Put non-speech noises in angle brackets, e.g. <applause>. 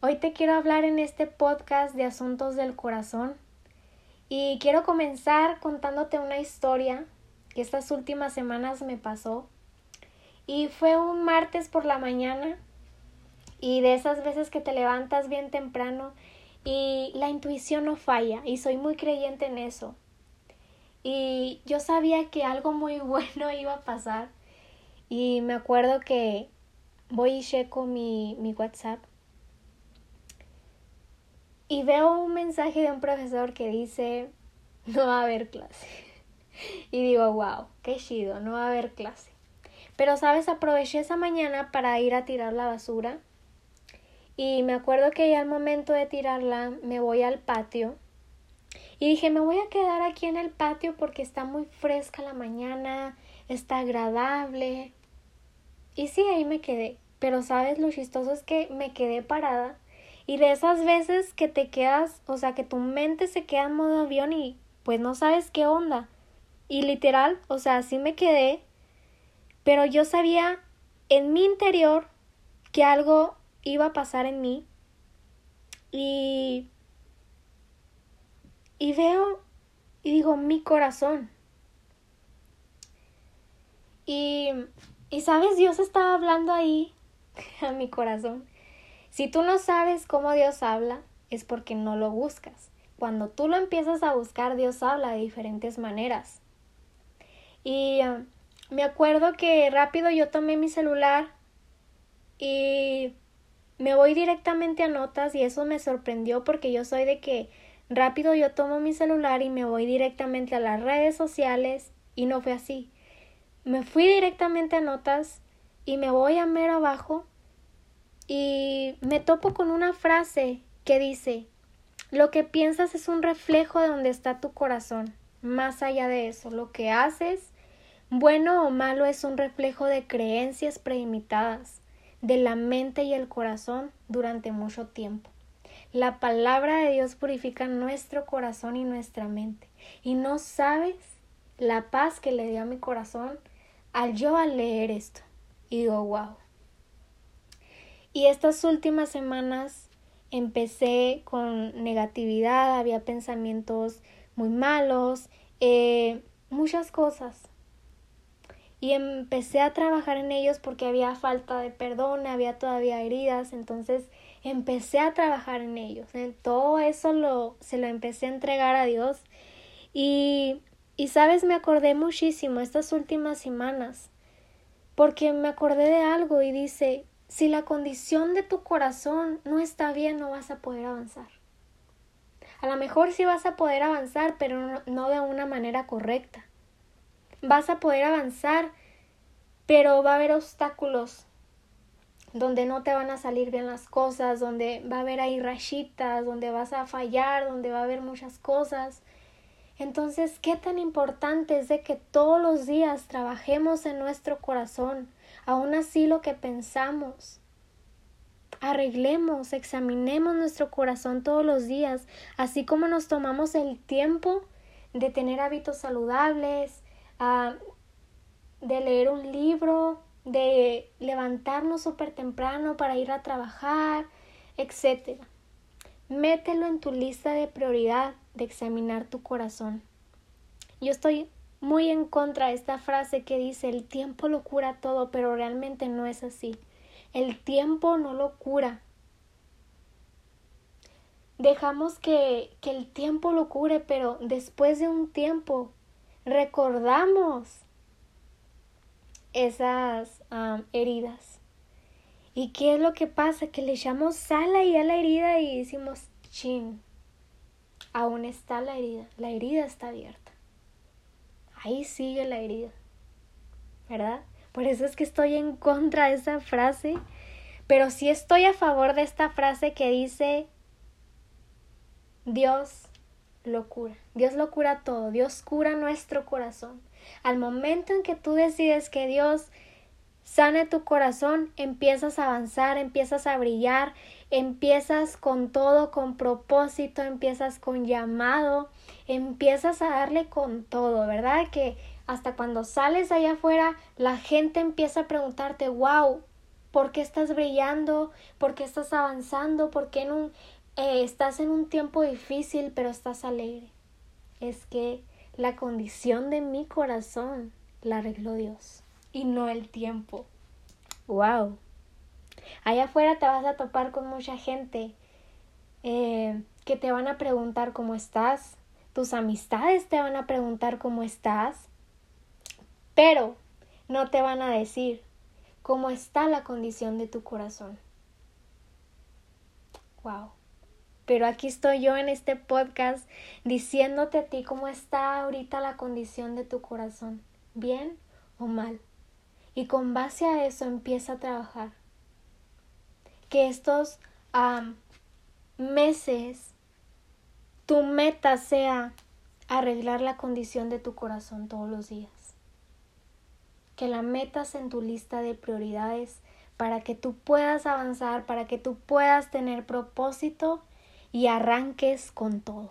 Hoy te quiero hablar en este podcast de asuntos del corazón y quiero comenzar contándote una historia que estas últimas semanas me pasó y fue un martes por la mañana y de esas veces que te levantas bien temprano y la intuición no falla y soy muy creyente en eso. Y yo sabía que algo muy <laughs> bueno iba a pasar y me acuerdo que voy y checo mi, mi WhatsApp y veo un mensaje de un profesor que dice no va a haber clase. <laughs> Y digo, wow, qué chido, no va a haber clase. Pero, ¿sabes? Aproveché esa mañana para ir a tirar la basura. Y me acuerdo que ya al momento de tirarla me voy al patio. Y dije, me voy a quedar aquí en el patio porque está muy fresca la mañana, está agradable. Y sí, ahí me quedé. Pero, ¿sabes? Lo chistoso es que me quedé parada y de esas veces que te quedas, o sea, que tu mente se queda en modo avión y pues no sabes qué onda. Y literal, o sea, así me quedé, pero yo sabía en mi interior que algo iba a pasar en mí. Y y veo y digo, mi corazón. Y y sabes, Dios estaba hablando ahí <laughs> a mi corazón. Si tú no sabes cómo Dios habla, es porque no lo buscas. Cuando tú lo empiezas a buscar, Dios habla de diferentes maneras. Y ah, me acuerdo que rápido yo tomé mi celular y me voy directamente a notas y eso me sorprendió porque yo soy de que rápido yo tomo mi celular y me voy directamente a las redes sociales y no fue así. Me fui directamente a notas y me voy a mero abajo y me topo con una frase que dice, lo que piensas es un reflejo de donde está tu corazón. Más allá de eso, lo que haces, bueno o malo, es un reflejo de creencias preimitadas de la mente y el corazón durante mucho tiempo. La palabra de Dios purifica nuestro corazón y nuestra mente. Y no sabes la paz que le dio a mi corazón al yo al leer esto. Y digo, wow. Y estas últimas semanas empecé con negatividad, había pensamientos muy malos, eh, muchas cosas. Y empecé a trabajar en ellos porque había falta de perdón, había todavía heridas, entonces empecé a trabajar en ellos. En todo eso lo, se lo empecé a entregar a Dios. Y, y sabes, me acordé muchísimo estas últimas semanas, porque me acordé de algo y dice, si la condición de tu corazón no está bien, no vas a poder avanzar. A lo mejor sí vas a poder avanzar, pero no, de una manera correcta. Vas a poder avanzar, pero va a haber obstáculos donde no te van a salir bien las cosas, donde va a haber ahí rayitas, donde vas a fallar, donde va a haber muchas cosas. Entonces, ¿qué tan importante es de que todos los días trabajemos en nuestro corazón? Aún así lo que pensamos. Arreglemos, examinemos nuestro corazón todos los días, así como nos tomamos el tiempo de tener hábitos saludables, ah, de leer un libro, de levantarnos súper temprano para ir a trabajar, etc. Mételo en tu lista de prioridad de examinar tu corazón. Yo estoy muy en contra de esta frase que dice el tiempo lo cura todo, pero realmente no es así. El tiempo no lo cura. Dejamos que, que el tiempo lo cure, pero después de un tiempo recordamos esas heridas. ¿Y qué es lo que pasa? Que le echamos sal ahí a la herida y decimos, chin, aún está la herida, la herida está abierta ahí sigue la herida, ¿verdad? Por eso es que estoy en contra de esa frase, pero sí estoy a favor de esta frase que dice, Dios lo cura, Dios lo cura todo, Dios cura nuestro corazón. Al momento en que tú decides que Dios sane tu corazón, empiezas a avanzar, empiezas a brillar, empiezas con todo, con propósito, empiezas con llamado, empiezas a darle con todo, ¿verdad? Que hasta cuando sales allá afuera, la gente empieza a preguntarte, wow, ¿Por qué estás brillando? ¿Por qué estás avanzando? ¿Por qué en un, eh, estás en un tiempo difícil pero estás alegre? Es que la condición de mi corazón la arregló Dios y no el tiempo. ¡Wow! Allá afuera te vas a topar con mucha gente eh, que te van a preguntar cómo estás, tus amistades te van a preguntar cómo estás, pero no te van a decir cómo está la condición de tu corazón. Wow. Pero aquí estoy yo en este podcast diciéndote a ti cómo está ahorita la condición de tu corazón, bien o mal. Y con base a eso empieza a trabajar. Que estos meses tu meta sea arreglar la condición de tu corazón todos los días. Que la metas en tu lista de prioridades para que tú puedas avanzar, para que tú puedas tener propósito y arranques con todo.